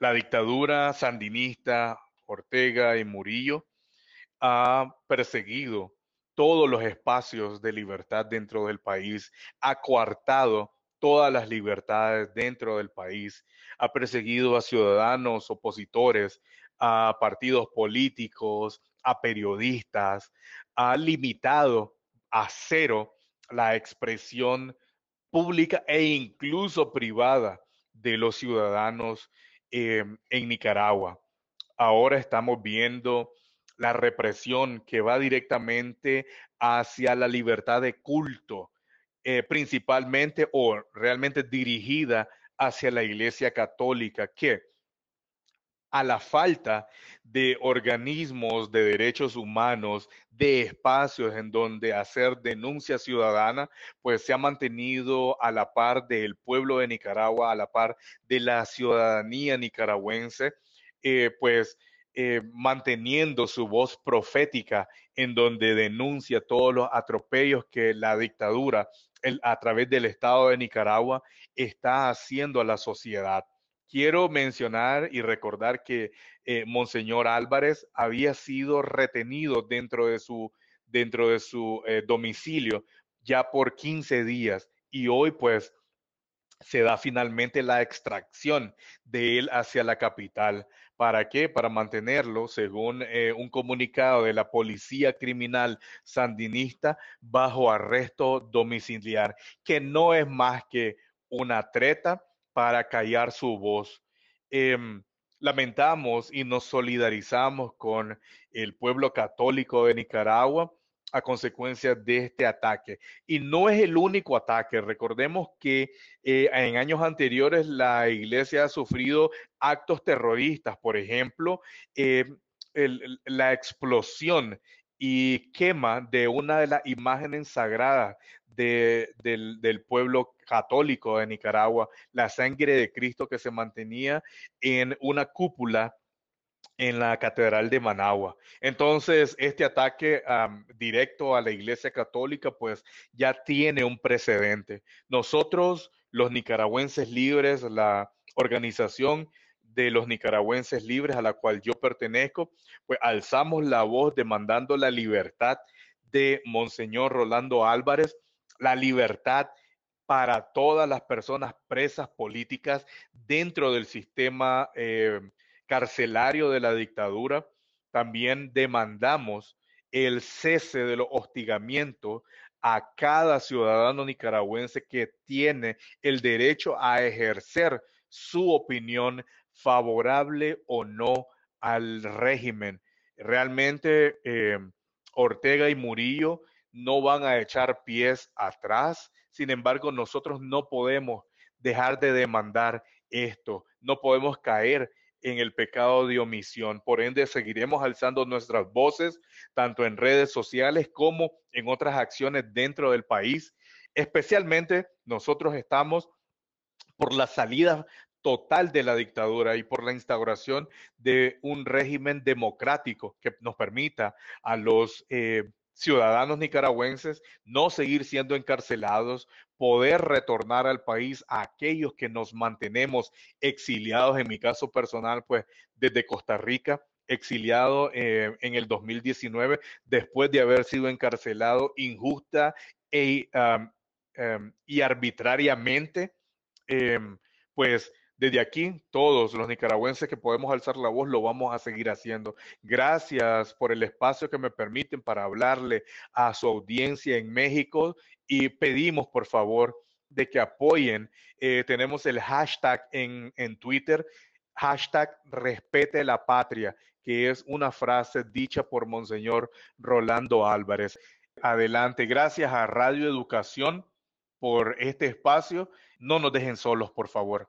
La dictadura sandinista, Ortega y Murillo, ha perseguido todos los espacios de libertad dentro del país, ha coartado todas las libertades dentro del país, ha perseguido a ciudadanos opositores, a partidos políticos, a periodistas, ha limitado a cero la expresión pública e incluso privada de los ciudadanos eh, en Nicaragua. Ahora estamos viendo la represión que va directamente hacia la libertad de culto, eh, principalmente o realmente dirigida hacia la Iglesia Católica, que a la falta de organismos de derechos humanos, de espacios en donde hacer denuncia ciudadana, pues se ha mantenido a la par del pueblo de Nicaragua, a la par de la ciudadanía nicaragüense, eh, pues eh, manteniendo su voz profética en donde denuncia todos los atropellos que la dictadura a través del Estado de Nicaragua está haciendo a la sociedad. Quiero mencionar y recordar que eh, Monseñor Álvarez había sido retenido dentro de su, dentro de su eh, domicilio ya por 15 días y hoy pues se da finalmente la extracción de él hacia la capital. ¿Para qué? Para mantenerlo, según eh, un comunicado de la Policía Criminal Sandinista, bajo arresto domiciliar, que no es más que una treta para callar su voz. Em, lamentamos y nos solidarizamos con el pueblo católico de Nicaragua a consecuencia de este ataque. Y no es el único ataque. Recordemos que eh, en años anteriores la iglesia ha sufrido actos terroristas, por ejemplo, eh, la explosión y quema de una de las imágenes sagradas del, pueblo católico de Nicaragua, la sangre de Cristo que se mantenía en una cúpula en la Catedral de Managua. Entonces, este ataque directo a la Iglesia Católica, pues ya tiene un precedente. Nosotros, los nicaragüenses libres, la organización de los nicaragüenses libres a la cual yo pertenezco, pues alzamos la voz demandando la libertad de Monseñor Rolando Álvarez, la libertad para todas las personas presas políticas dentro del sistema eh, carcelario de la dictadura, también demandamos el cese de los hostigamientos a cada ciudadano nicaragüense que tiene el derecho a ejercer su opinión favorable o no al régimen. Realmente eh, Ortega y Murillo no van a echar pies atrás, sin embargo nosotros no podemos dejar de demandar esto, no podemos caer en el pecado de omisión. Por ende, seguiremos alzando nuestras voces, tanto en redes sociales como en otras acciones dentro del país. Especialmente nosotros estamos por la salida total de la dictadura y por la instauración de un régimen democrático que nos permita a los eh, ciudadanos nicaragüenses no seguir siendo encarcelados, poder retornar al país a aquellos que nos mantenemos exiliados, en mi caso personal, pues desde Costa Rica, exiliado eh, en el 2019 después de haber sido encarcelado injusta e, um, y arbitrariamente, em, pues desde aquí, todos los nicaragüenses que podemos alzar la voz lo vamos a seguir haciendo. Gracias por el espacio que me permiten para hablarle a su audiencia en México y pedimos, por favor, de que apoyen. Eh, tenemos el hashtag en, en Twitter, hashtag respete la patria, que es una frase dicha por Monseñor Rolando Álvarez. Adelante, gracias a Radio Educación por este espacio. No nos dejen solos, por favor.